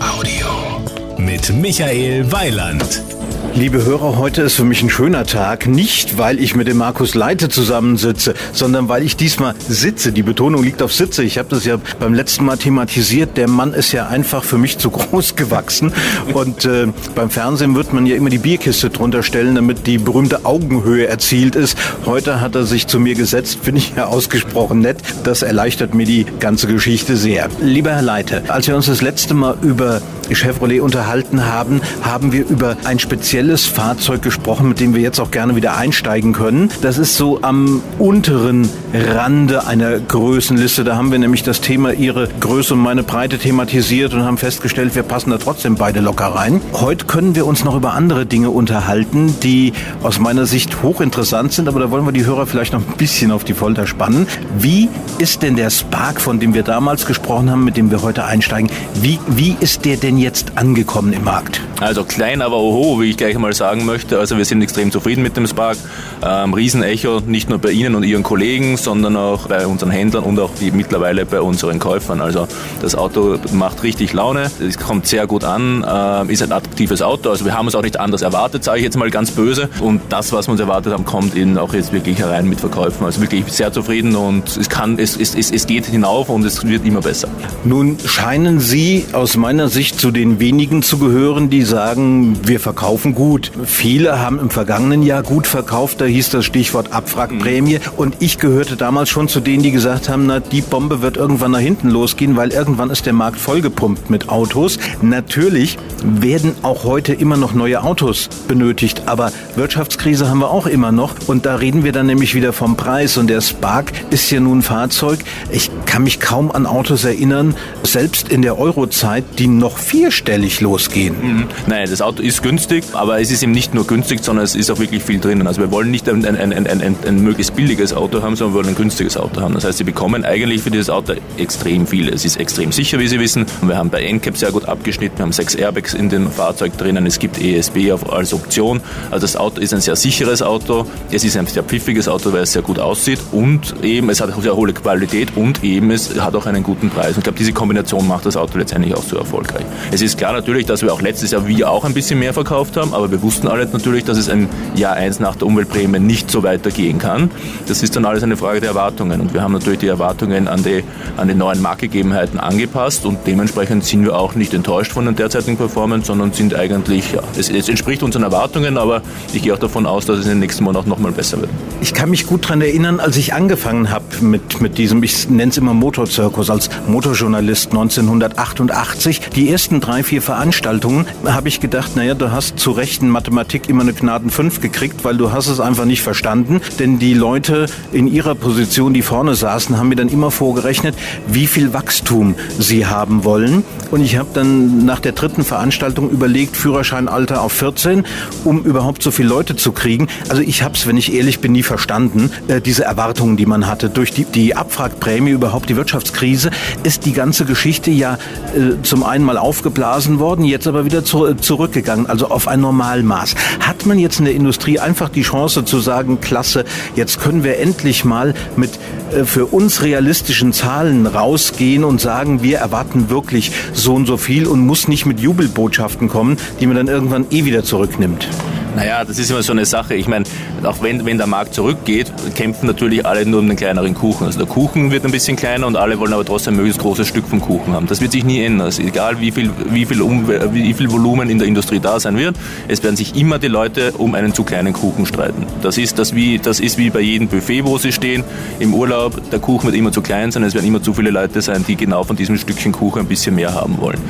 Audio. Mit Michael Weiland. Liebe Hörer, heute ist für mich ein schöner Tag. Nicht, weil ich mit dem Markus Leite zusammensitze, sondern weil ich diesmal sitze. Die Betonung liegt auf Sitze. Ich habe das ja beim letzten Mal thematisiert. Der Mann ist ja einfach für mich zu groß gewachsen. Und äh, beim Fernsehen wird man ja immer die Bierkiste drunter stellen, damit die berühmte Augenhöhe erzielt ist. Heute hat er sich zu mir gesetzt. Finde ich ja ausgesprochen nett. Das erleichtert mir die ganze Geschichte sehr. Lieber Herr Leite, als wir uns das letzte Mal über Chevrolet unterhalten haben, haben wir über ein spezielles Fahrzeug gesprochen, mit dem wir jetzt auch gerne wieder einsteigen können. Das ist so am unteren Rande einer Größenliste. Da haben wir nämlich das Thema Ihre Größe und meine Breite thematisiert und haben festgestellt, wir passen da trotzdem beide locker rein. Heute können wir uns noch über andere Dinge unterhalten, die aus meiner Sicht hochinteressant sind, aber da wollen wir die Hörer vielleicht noch ein bisschen auf die Folter spannen. Wie ist denn der Spark, von dem wir damals gesprochen haben, mit dem wir heute einsteigen, wie, wie ist der denn jetzt angekommen im Markt? Also klein, aber oho, wie ich gleich mal sagen möchte. Also wir sind extrem zufrieden mit dem Spark. Ähm, Riesenecho, nicht nur bei Ihnen und Ihren Kollegen, sondern auch bei unseren Händlern und auch die, mittlerweile bei unseren Käufern. Also das Auto macht richtig Laune, es kommt sehr gut an, äh, ist ein attraktives Auto. Also wir haben es auch nicht anders erwartet, sage ich jetzt mal ganz böse. Und das, was wir uns erwartet haben, kommt eben auch jetzt wirklich herein mit Verkäufen. Also wirklich sehr zufrieden und es kann, es, es, es geht hinauf und es wird immer besser. Nun scheinen Sie aus meiner Sicht zu den wenigen zu gehören, die sagen, wir verkaufen gut. Viele haben im vergangenen Jahr gut verkauft, da hieß das Stichwort Abwrackprämie. Mhm. Und ich gehörte damals schon zu denen, die gesagt haben, na, die Bombe wird irgendwann nach hinten losgehen, weil irgendwann ist der Markt vollgepumpt mit Autos. Natürlich werden auch heute immer noch neue Autos benötigt, aber Wirtschaftskrise haben wir auch immer noch. Und da reden wir dann nämlich wieder vom Preis. Und der Spark ist ja nun ein Fahrzeug. Ich kann mich kaum an Autos erinnern, selbst in der Eurozeit, die noch vierstellig losgehen. Nein, das Auto ist günstig, aber es ist eben nicht nur günstig, sondern es ist auch wirklich viel drinnen. Also wir wollen nicht ein, ein, ein, ein, ein möglichst billiges Auto haben, sondern wir wollen ein günstiges Auto haben. Das heißt, Sie bekommen eigentlich für dieses Auto extrem viel. Es ist extrem sicher, wie Sie wissen. Wir haben bei NCAP sehr gut abgeschnitten, wir haben sechs Airbags in dem Fahrzeug drinnen, es gibt ESB als Option. Also das Auto ist ein sehr sicheres Auto, es ist ein sehr pfiffiges Auto, weil es sehr gut aussieht und eben es hat eine sehr hohe Qualität und eben es hat auch einen guten Preis. Und ich glaube, diese Kombination macht das Auto letztendlich auch so erfolgreich. Es ist klar natürlich, dass wir auch letztes Jahr wir auch ein bisschen mehr verkauft haben, aber wir wussten alle natürlich, dass es ein Jahr eins nach der Umweltprämie nicht so weitergehen kann. Das ist dann alles eine Frage der Erwartungen und wir haben natürlich die Erwartungen an die, an die neuen Marktgegebenheiten angepasst und dementsprechend sind wir auch nicht enttäuscht von den derzeitigen Performance, sondern sind eigentlich, ja, es, es entspricht unseren Erwartungen, aber ich gehe auch davon aus, dass es in den nächsten Monaten noch mal besser wird. Ich kann mich gut daran erinnern, als ich angefangen habe mit, mit diesem, ich nenne es immer Motorzirkus, als Motorjournalist 1988. Die ersten drei, vier Veranstaltungen habe ich gedacht, naja, du hast zu Recht in Mathematik immer eine Gnaden 5 gekriegt, weil du hast es einfach nicht verstanden. Denn die Leute in ihrer Position, die vorne saßen, haben mir dann immer vorgerechnet, wie viel Wachstum sie haben wollen. Und ich habe dann nach der dritten Veranstaltung überlegt, Führerscheinalter auf 14, um überhaupt so viele Leute zu kriegen. Also ich habe es, wenn ich ehrlich bin, nie verstanden, äh, diese Erwartungen, die man hatte. Durch die, die Abfragprämie, überhaupt die Wirtschaftskrise, ist die ganze Geschichte ja äh, zum einen mal aufgeblasen worden, jetzt aber wieder zu, äh, zurückgegangen, also auf ein Normalmaß. Hat man jetzt in der Industrie einfach die Chance zu sagen, klasse, jetzt können wir endlich mal mit äh, für uns realistischen Zahlen rausgehen und sagen, wir erwarten wirklich so und so viel und muss nicht mit Jubelbotschaften kommen, die man dann irgendwann eh wieder zurücknimmt. Naja, das ist immer so eine Sache. Ich meine, auch wenn, wenn der Markt zurückgeht, kämpfen natürlich alle nur um den kleineren Kuchen. Also der Kuchen wird ein bisschen kleiner und alle wollen aber trotzdem ein möglichst großes Stück vom Kuchen haben. Das wird sich nie ändern. Also egal wie viel, wie, viel um, wie viel Volumen in der Industrie da sein wird, es werden sich immer die Leute um einen zu kleinen Kuchen streiten. Das ist, das wie, das ist wie bei jedem Buffet, wo sie stehen. Im Urlaub, der Kuchen wird immer zu klein sein, es werden immer zu viele Leute sein, die genau von diesem Stückchen Kuchen ein bisschen mehr haben wollen.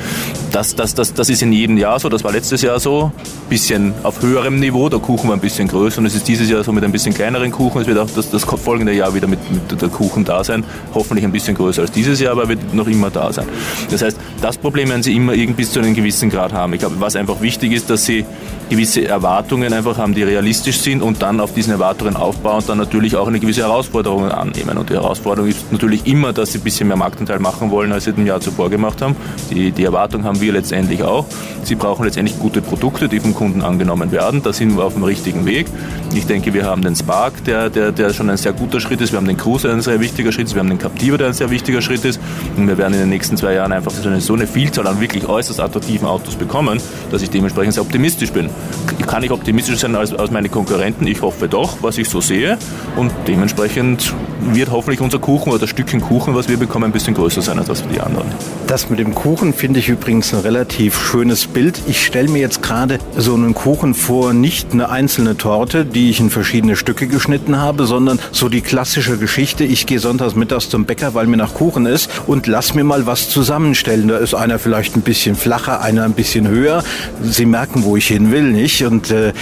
Das, das, das, das ist in jedem Jahr so, das war letztes Jahr so, bisschen auf höherem Niveau. Der Kuchen war ein bisschen größer und es ist dieses Jahr so mit ein bisschen kleineren Kuchen. Es wird auch das, das folgende Jahr wieder mit, mit der Kuchen da sein. Hoffentlich ein bisschen größer als dieses Jahr, aber wird noch immer da sein. Das heißt, das Problem werden Sie immer irgendwie bis zu einem gewissen Grad haben. Ich glaube, was einfach wichtig ist, dass Sie gewisse Erwartungen einfach haben, die realistisch sind und dann auf diesen Erwartungen aufbauen und dann natürlich auch eine gewisse Herausforderung annehmen. Und die Herausforderung ist natürlich immer, dass Sie ein bisschen mehr Marktanteil machen wollen, als Sie im Jahr zuvor gemacht haben. Die, die Erwartung haben wir letztendlich auch. Sie brauchen letztendlich gute Produkte, die vom Kunden angenommen werden da sind wir auf dem richtigen Weg. Ich denke, wir haben den Spark, der, der, der schon ein sehr guter Schritt ist. Wir haben den Cruiser, der ein sehr wichtiger Schritt ist. Wir haben den Captiva, der ein sehr wichtiger Schritt ist. Und wir werden in den nächsten zwei Jahren einfach so eine, so eine Vielzahl an wirklich äußerst attraktiven Autos bekommen, dass ich dementsprechend sehr optimistisch bin. Kann ich optimistisch sein als, als meine Konkurrenten? Ich hoffe doch, was ich so sehe. Und dementsprechend wird hoffentlich unser Kuchen oder das Stückchen Kuchen, was wir bekommen, ein bisschen größer sein als die anderen. Das mit dem Kuchen finde ich übrigens ein relativ schönes Bild. Ich stelle mir jetzt gerade so einen Kuchen vor, nicht eine einzelne Torte, die ich in verschiedene Stücke geschnitten habe, sondern so die klassische Geschichte. Ich gehe sonntags mittags zum Bäcker, weil mir nach Kuchen ist und lass mir mal was zusammenstellen. Da ist einer vielleicht ein bisschen flacher, einer ein bisschen höher. Sie merken, wo ich hin will, nicht? Und äh,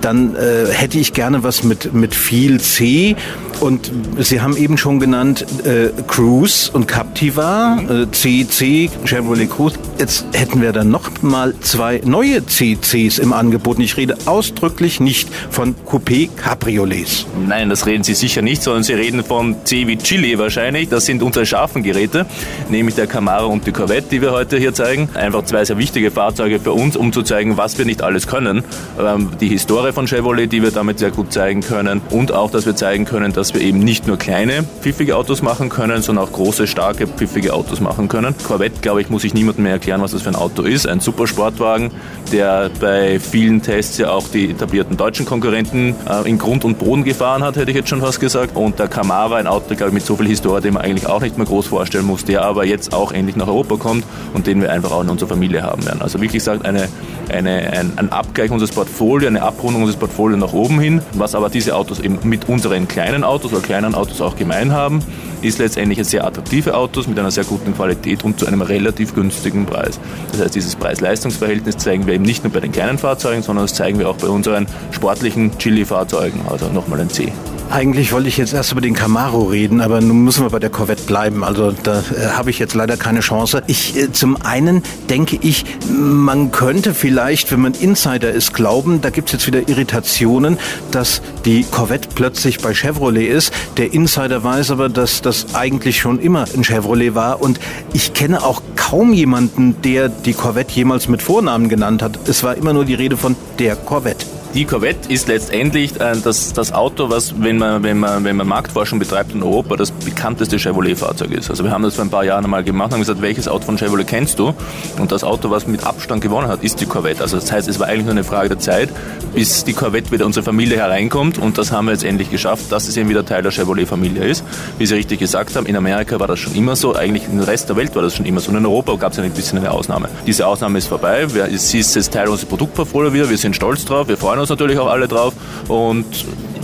dann äh, hätte ich gerne was mit, mit viel C und Sie haben eben schon genannt äh, Cruise und Captiva, äh, CC, Chevrolet Cruise. Jetzt hätten wir dann noch mal zwei neue CCs im Angebot. Ich rede ausdrücklich nicht von Coupé Cabriolets. Nein, das reden Sie sicher nicht, sondern Sie reden von C wie Chili wahrscheinlich. Das sind unsere scharfen Geräte, nämlich der Camaro und die Corvette, die wir heute hier zeigen. Einfach zwei sehr wichtige Fahrzeuge für uns, um zu zeigen, was wir nicht alles können. Ähm, die Historie von Chevrolet, die wir damit sehr gut zeigen können und auch, dass wir zeigen können, dass wir eben nicht nur kleine, pfiffige Autos machen können, sondern auch große, starke, pfiffige Autos machen können. Corvette, glaube ich, muss ich niemandem mehr erklären, was das für ein Auto ist. Ein Supersportwagen, der bei vielen Tests ja auch die etablierten deutschen Konkurrenten äh, in Grund und Boden gefahren hat, hätte ich jetzt schon fast gesagt. Und der Camaro, ein Auto, glaube ich, mit so viel Historie, den man eigentlich auch nicht mehr groß vorstellen muss, der aber jetzt auch endlich nach Europa kommt und den wir einfach auch in unserer Familie haben werden. Also wirklich gesagt, eine, eine, ein, ein Abgleich unseres Portfolios, eine Abrundung unseres Portfolios nach oben hin, was aber diese Autos eben mit unseren kleinen Autos oder kleinen Autos auch gemein haben, ist letztendlich sehr attraktive Autos mit einer sehr guten Qualität und zu einem relativ günstigen Preis. Das heißt, dieses Preis-Leistungs-Verhältnis zeigen wir eben nicht nur bei den kleinen Fahrzeugen, sondern das zeigen wir auch bei unseren sportlichen Chili-Fahrzeugen, also nochmal ein C. Eigentlich wollte ich jetzt erst über den Camaro reden, aber nun müssen wir bei der Corvette bleiben. Also da äh, habe ich jetzt leider keine Chance. Ich äh, zum einen denke ich, man könnte vielleicht, wenn man Insider ist, glauben, da gibt es jetzt wieder Irritationen, dass die Corvette plötzlich bei Chevrolet ist. Der Insider weiß aber, dass das eigentlich schon immer ein Chevrolet war. Und ich kenne auch kaum jemanden, der die Corvette jemals mit Vornamen genannt hat. Es war immer nur die Rede von der Corvette. Die Corvette ist letztendlich äh, das, das Auto, was, wenn man, wenn, man, wenn man Marktforschung betreibt in Europa, das bekannteste Chevrolet-Fahrzeug ist. Also wir haben das vor ein paar Jahren einmal gemacht und haben gesagt, welches Auto von Chevrolet kennst du? Und das Auto, was mit Abstand gewonnen hat, ist die Corvette. Also das heißt, es war eigentlich nur eine Frage der Zeit, bis die Corvette wieder in unsere Familie hereinkommt und das haben wir jetzt endlich geschafft, dass es eben wieder Teil der Chevrolet-Familie ist. Wie Sie richtig gesagt haben, in Amerika war das schon immer so, eigentlich im Rest der Welt war das schon immer so. Und in Europa gab es ein bisschen eine Ausnahme. Diese Ausnahme ist vorbei, sie ist jetzt Teil unseres Produktportfolio wieder, wir sind stolz drauf, wir freuen uns natürlich auch alle drauf und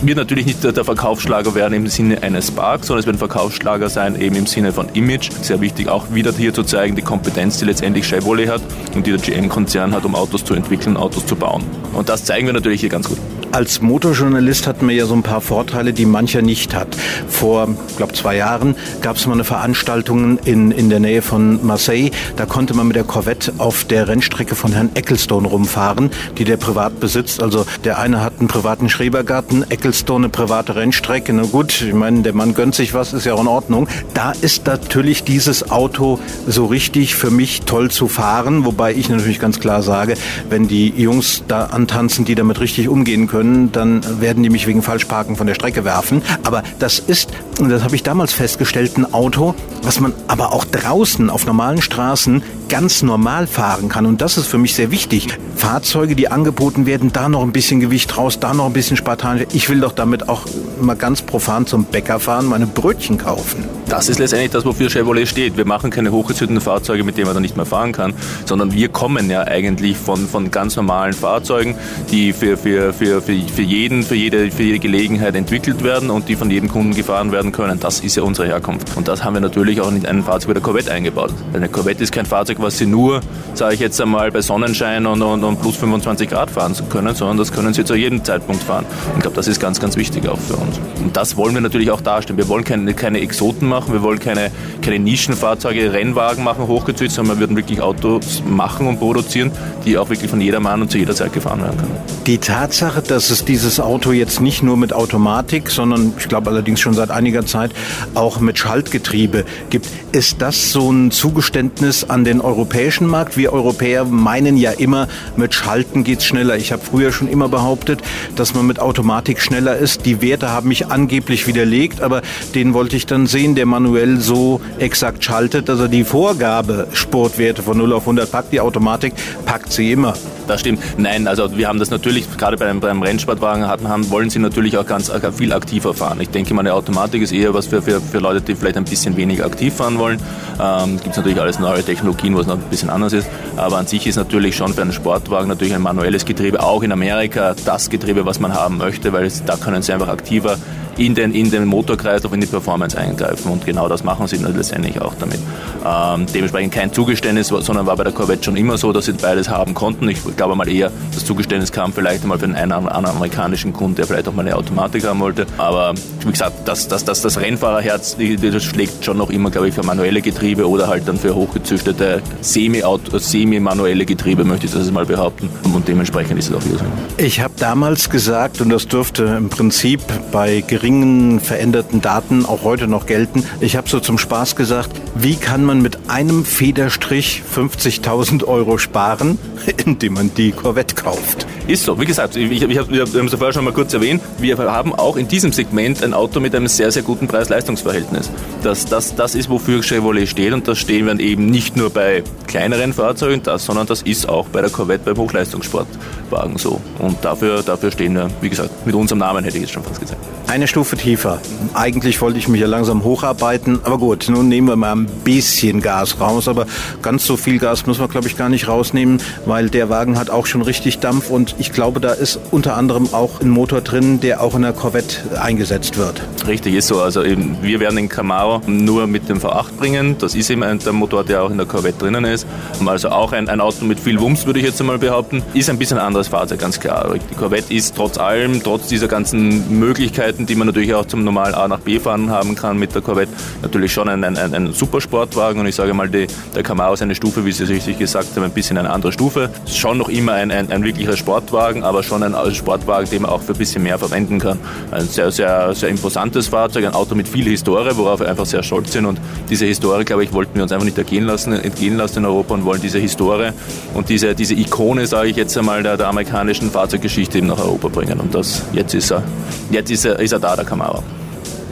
wird natürlich nicht der Verkaufsschlager werden im Sinne eines Spark, sondern es wird ein Verkaufsschlager sein eben im Sinne von Image. Sehr wichtig auch wieder hier zu zeigen, die Kompetenz, die letztendlich Chevrolet hat und die der GM-Konzern hat, um Autos zu entwickeln, Autos zu bauen. Und das zeigen wir natürlich hier ganz gut. Als Motorjournalist hat man ja so ein paar Vorteile, die mancher nicht hat. Vor, glaube zwei Jahren gab es mal eine Veranstaltung in, in der Nähe von Marseille. Da konnte man mit der Corvette auf der Rennstrecke von Herrn Ecclestone rumfahren, die der privat besitzt. Also der eine hat einen privaten Schrebergarten, Ecclestone eine private Rennstrecke. Na gut, ich meine, der Mann gönnt sich was, ist ja auch in Ordnung. Da ist natürlich dieses Auto so richtig für mich toll zu fahren, wobei ich natürlich ganz klar sage, wenn die Jungs da antanzen, die damit richtig umgehen können, können, dann werden die mich wegen Falschparken von der Strecke werfen. Aber das ist, das habe ich damals festgestellt, ein Auto, was man aber auch draußen auf normalen Straßen ganz normal fahren kann. Und das ist für mich sehr wichtig. Fahrzeuge, die angeboten werden, da noch ein bisschen Gewicht raus, da noch ein bisschen spartanisch. Ich will doch damit auch mal ganz profan zum Bäcker fahren, meine Brötchen kaufen. Das ist letztendlich das, wofür Chevrolet steht. Wir machen keine hochgezündeten Fahrzeuge, mit denen man dann nicht mehr fahren kann, sondern wir kommen ja eigentlich von, von ganz normalen Fahrzeugen, die für, für, für, für, für, jeden, für, jede, für jede Gelegenheit entwickelt werden und die von jedem Kunden gefahren werden können. Das ist ja unsere Herkunft. Und das haben wir natürlich auch in einen Fahrzeug wie der Corvette eingebaut. Eine Corvette ist kein Fahrzeug, was Sie nur, sage ich jetzt einmal, bei Sonnenschein und, und, und plus 25 Grad fahren können, sondern das können Sie zu jedem Zeitpunkt fahren. Und ich glaube, das ist ganz, ganz wichtig auch für uns. Und das wollen wir natürlich auch darstellen. Wir wollen keine, keine Exoten machen, wir wollen keine, keine Nischenfahrzeuge, Rennwagen machen, hochgezüchtet, sondern wir würden wirklich Autos machen und produzieren, die auch wirklich von jedermann und zu jeder Zeit gefahren werden können. Die Tatsache, dass es dieses Auto jetzt nicht nur mit Automatik, sondern ich glaube allerdings schon seit einiger Zeit auch mit Schaltgetriebe gibt, Ist das so ein Zugeständnis an den europäischen Markt? Wir Europäer meinen ja immer, mit Schalten geht's schneller. Ich habe früher schon immer behauptet, dass man mit Automatik schneller ist. Die Werte haben mich angeblich widerlegt, aber den wollte ich dann sehen, der manuell so exakt schaltet, dass er die Vorgabe Sportwerte von 0 auf 100 packt. Die Automatik packt sie immer. Das stimmt. Nein, also wir haben das natürlich, gerade beim, beim Rennsportwagen haben, wollen sie natürlich auch ganz viel aktiver fahren. Ich denke mal, eine Automatik ist eher was für, für, für Leute, die vielleicht ein bisschen weniger aktiv fahren wollen. Ähm, Gibt es natürlich alles neue Technologien, was noch ein bisschen anders ist. Aber an sich ist natürlich schon für einen Sportwagen natürlich ein manuelles Getriebe, auch in Amerika das Getriebe, was man haben möchte, weil da können sie einfach aktiver in den, in den Motorkreislauf, in die Performance eingreifen. Und genau das machen sie letztendlich auch damit. Ähm, dementsprechend kein Zugeständnis, sondern war bei der Corvette schon immer so, dass sie beides haben konnten. Ich glaube mal eher, das Zugeständnis kam vielleicht einmal für einen anderen amerikanischen Kunden, der vielleicht auch mal eine Automatik haben wollte. Aber wie gesagt, das, das, das, das Rennfahrerherz das schlägt schon noch immer, glaube ich, für manuelle Getriebe oder halt dann für hochgezüchtete semi-manuelle Getriebe, möchte ich das mal behaupten. Und dementsprechend ist es auch wieder so. Ich habe damals gesagt, und das dürfte im Prinzip bei geringen veränderten Daten auch heute noch gelten, ich habe so zum Spaß gesagt, wie kann man mit einem Federstrich 50.000 Euro sparen, indem man die Corvette kauft? Ist so. Wie gesagt, ich, ich, ich habe es vorher schon mal kurz erwähnt, wir haben auch in diesem Segment ein Auto mit einem sehr, sehr guten Preis-Leistungs-Verhältnis. Das, das, das ist, wofür Chevrolet steht und das stehen wir eben nicht nur bei kleineren Fahrzeugen, das, sondern das ist auch bei der Corvette beim Hochleistungssportwagen so. Und dafür, dafür stehen wir, wie gesagt, mit unserem Namen hätte ich jetzt schon fast gesagt. Eine Stufe tiefer. Eigentlich wollte ich mich ja langsam hocharbeiten, aber gut, nun nehmen wir mal ein bisschen Gas raus, aber ganz so viel Gas müssen wir, glaube ich, gar nicht rausnehmen, weil der Wagen hat auch schon richtig Dampf und ich glaube, da ist unter anderem auch ein Motor drin, der auch in der Corvette eingesetzt wird. Richtig, ist so. Also eben, wir werden den Camaro nur mit dem V8 bringen. Das ist eben der Motor, der auch in der Corvette drinnen ist. Also auch ein, ein Auto mit viel Wumms, würde ich jetzt einmal behaupten. Ist ein bisschen ein anderes Fahrzeug, ganz klar. Die Corvette ist trotz allem, trotz dieser ganzen Möglichkeiten, die man natürlich auch zum normalen A nach B fahren haben kann mit der Corvette, natürlich schon ein, ein, ein Supersportwagen und ich sage mal, die, der Camaro ist eine Stufe, wie Sie richtig gesagt haben, ein bisschen eine andere Stufe. Schon noch immer ein, ein, ein wirklicher Sportwagen, aber schon ein Sportwagen, den man auch für ein bisschen mehr verwenden kann. Ein sehr, sehr, sehr imposantes Fahrzeug, ein Auto mit viel Historie, worauf wir einfach sehr stolz sind und diese Historie, glaube ich, wollten wir uns einfach nicht entgehen lassen, entgehen lassen in Europa und wollen diese Historie und diese, diese Ikone, sage ich jetzt einmal, der, der amerikanischen Fahrzeuggeschichte eben nach Europa bringen und das, jetzt ist er, jetzt ist er, ist er da, der Kamera.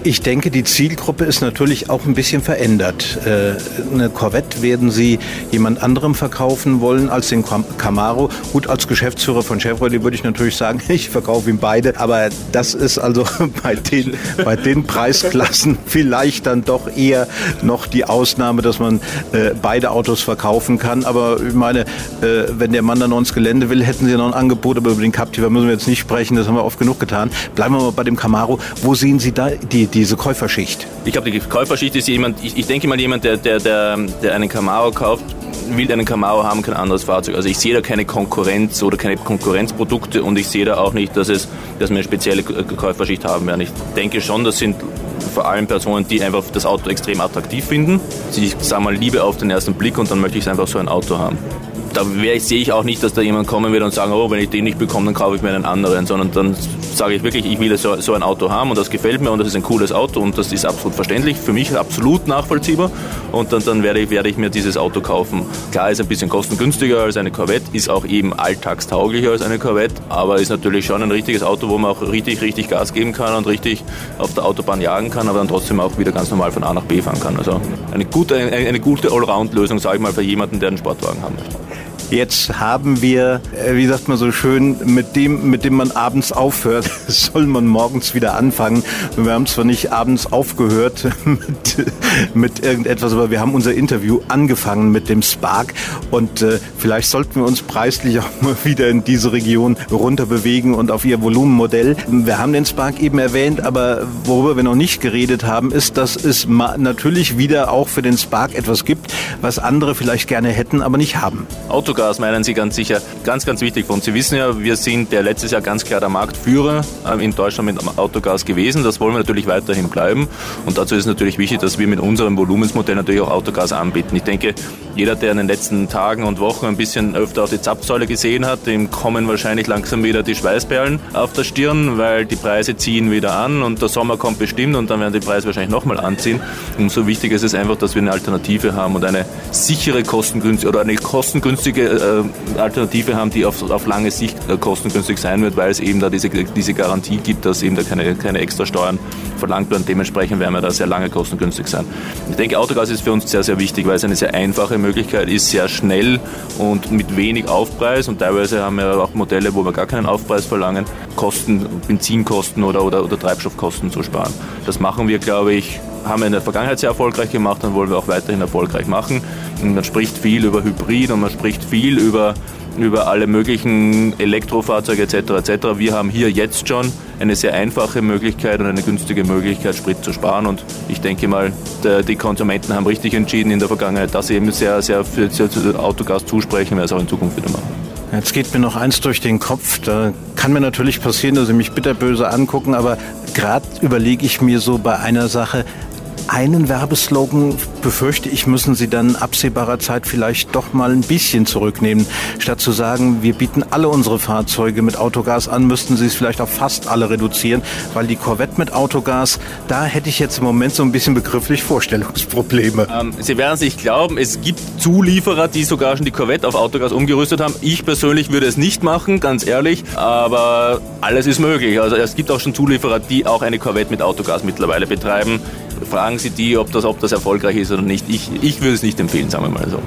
Ich denke, die Zielgruppe ist natürlich auch ein bisschen verändert. Äh, eine Corvette werden Sie jemand anderem verkaufen wollen als den Camaro. Gut, als Geschäftsführer von Chevrolet würde ich natürlich sagen, ich verkaufe ihm beide. Aber das ist also bei den, bei den Preisklassen vielleicht dann doch eher noch die Ausnahme, dass man äh, beide Autos verkaufen kann. Aber ich meine, äh, wenn der Mann dann noch ins Gelände will, hätten Sie noch ein Angebot. Aber über den Captiva müssen wir jetzt nicht sprechen. Das haben wir oft genug getan. Bleiben wir mal bei dem Camaro. Wo sehen Sie da die diese Käuferschicht? Ich glaube, die Käuferschicht ist jemand, ich, ich denke mal jemand, der, der, der, der einen Camaro kauft, will einen Camaro haben, kein anderes Fahrzeug. Also ich sehe da keine Konkurrenz oder keine Konkurrenzprodukte und ich sehe da auch nicht, dass, es, dass wir eine spezielle Käuferschicht haben werden. Ich denke schon, das sind vor allem Personen, die einfach das Auto extrem attraktiv finden. Sie sagen mal Liebe auf den ersten Blick und dann möchte ich einfach so ein Auto haben da sehe ich auch nicht, dass da jemand kommen wird und sagen, oh, wenn ich den nicht bekomme, dann kaufe ich mir einen anderen, sondern dann sage ich wirklich, ich will so, so, ein Auto haben und das gefällt mir und das ist ein cooles Auto und das ist absolut verständlich, für mich absolut nachvollziehbar und dann, dann werde, ich, werde ich mir dieses Auto kaufen. Klar, ist ein bisschen kostengünstiger als eine Corvette, ist auch eben alltagstauglicher als eine Corvette, aber ist natürlich schon ein richtiges Auto, wo man auch richtig, richtig Gas geben kann und richtig auf der Autobahn jagen kann, aber dann trotzdem auch wieder ganz normal von A nach B fahren kann. Also eine gute, eine, eine gute Allround-Lösung, sage ich mal, für jemanden, der einen Sportwagen haben möchte. Jetzt haben wir, äh, wie sagt man so schön, mit dem, mit dem man abends aufhört, soll man morgens wieder anfangen. Wir haben zwar nicht abends aufgehört mit, mit irgendetwas, aber wir haben unser Interview angefangen mit dem Spark und äh, vielleicht sollten wir uns preislich auch mal wieder in diese Region runter bewegen und auf ihr Volumenmodell. Wir haben den Spark eben erwähnt, aber worüber wir noch nicht geredet haben, ist, dass es natürlich wieder auch für den Spark etwas gibt, was andere vielleicht gerne hätten, aber nicht haben. Auto Autogas meinen Sie ganz sicher. Ganz, ganz wichtig uns. Sie wissen ja, wir sind ja letztes Jahr ganz klar der Marktführer ähm, in Deutschland mit Autogas gewesen. Das wollen wir natürlich weiterhin bleiben. Und dazu ist es natürlich wichtig, dass wir mit unserem Volumensmodell natürlich auch Autogas anbieten. Ich denke, jeder, der in den letzten Tagen und Wochen ein bisschen öfter auf die Zapfsäule gesehen hat, dem kommen wahrscheinlich langsam wieder die Schweißperlen auf der Stirn, weil die Preise ziehen wieder an und der Sommer kommt bestimmt und dann werden die Preise wahrscheinlich nochmal anziehen. Umso wichtiger ist es einfach, dass wir eine Alternative haben und eine sichere, kostengünstige oder eine kostengünstige äh, Alternative haben, die auf, auf lange Sicht äh, kostengünstig sein wird, weil es eben da diese, diese Garantie gibt, dass eben da keine, keine extra Steuern verlangt werden. Dementsprechend werden wir da sehr lange kostengünstig sein. Ich denke, Autogas ist für uns sehr, sehr wichtig, weil es eine sehr einfache Möglichkeit ist, sehr schnell und mit wenig Aufpreis und teilweise haben wir auch Modelle, wo wir gar keinen Aufpreis verlangen, Kosten, Benzinkosten oder, oder, oder Treibstoffkosten zu sparen. Das machen wir, glaube ich, haben wir in der Vergangenheit sehr erfolgreich gemacht und wollen wir auch weiterhin erfolgreich machen. Und man spricht viel über Hybrid und man spricht viel über über alle möglichen Elektrofahrzeuge etc. etc. Wir haben hier jetzt schon eine sehr einfache Möglichkeit und eine günstige Möglichkeit, Sprit zu sparen. Und ich denke mal, die Konsumenten haben richtig entschieden in der Vergangenheit, dass sie eben sehr, sehr für, Autogas zusprechen, werden es auch in Zukunft wieder machen. Jetzt geht mir noch eins durch den Kopf. Da kann mir natürlich passieren, dass Sie mich bitterböse angucken, aber gerade überlege ich mir so bei einer Sache, einen Werbeslogan, befürchte ich, müssen Sie dann absehbarer Zeit vielleicht doch mal ein bisschen zurücknehmen. Statt zu sagen, wir bieten alle unsere Fahrzeuge mit Autogas an, müssten Sie es vielleicht auf fast alle reduzieren, weil die Corvette mit Autogas, da hätte ich jetzt im Moment so ein bisschen begrifflich Vorstellungsprobleme. Ähm, Sie werden es nicht glauben, es gibt Zulieferer, die sogar schon die Corvette auf Autogas umgerüstet haben. Ich persönlich würde es nicht machen, ganz ehrlich, aber alles ist möglich. Also es gibt auch schon Zulieferer, die auch eine Corvette mit Autogas mittlerweile betreiben fragen Sie die, ob das, ob das erfolgreich ist oder nicht. Ich, ich würde es nicht empfehlen, sagen wir mal so.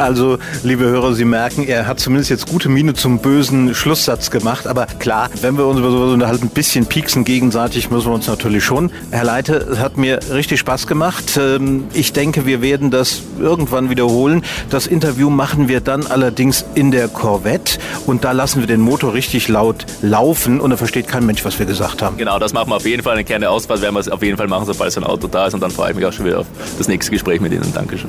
Also, liebe Hörer, Sie merken, er hat zumindest jetzt gute Miene zum bösen Schlusssatz gemacht. Aber klar, wenn wir uns über sowas unterhalten, ein bisschen pieksen gegenseitig müssen wir uns natürlich schon. Herr Leite, es hat mir richtig Spaß gemacht. Ähm, ich denke, wir werden das irgendwann wiederholen. Das Interview machen wir dann allerdings in der Corvette und da lassen wir den Motor richtig laut laufen und da versteht kein Mensch, was wir gesagt haben. Genau, das machen wir auf jeden Fall. Eine kleine Ausfahrt werden wir es auf jeden Fall machen, sobald so ein Auto da ist und dann freue ich mich auch schon wieder auf das nächste Gespräch mit Ihnen. Dankeschön.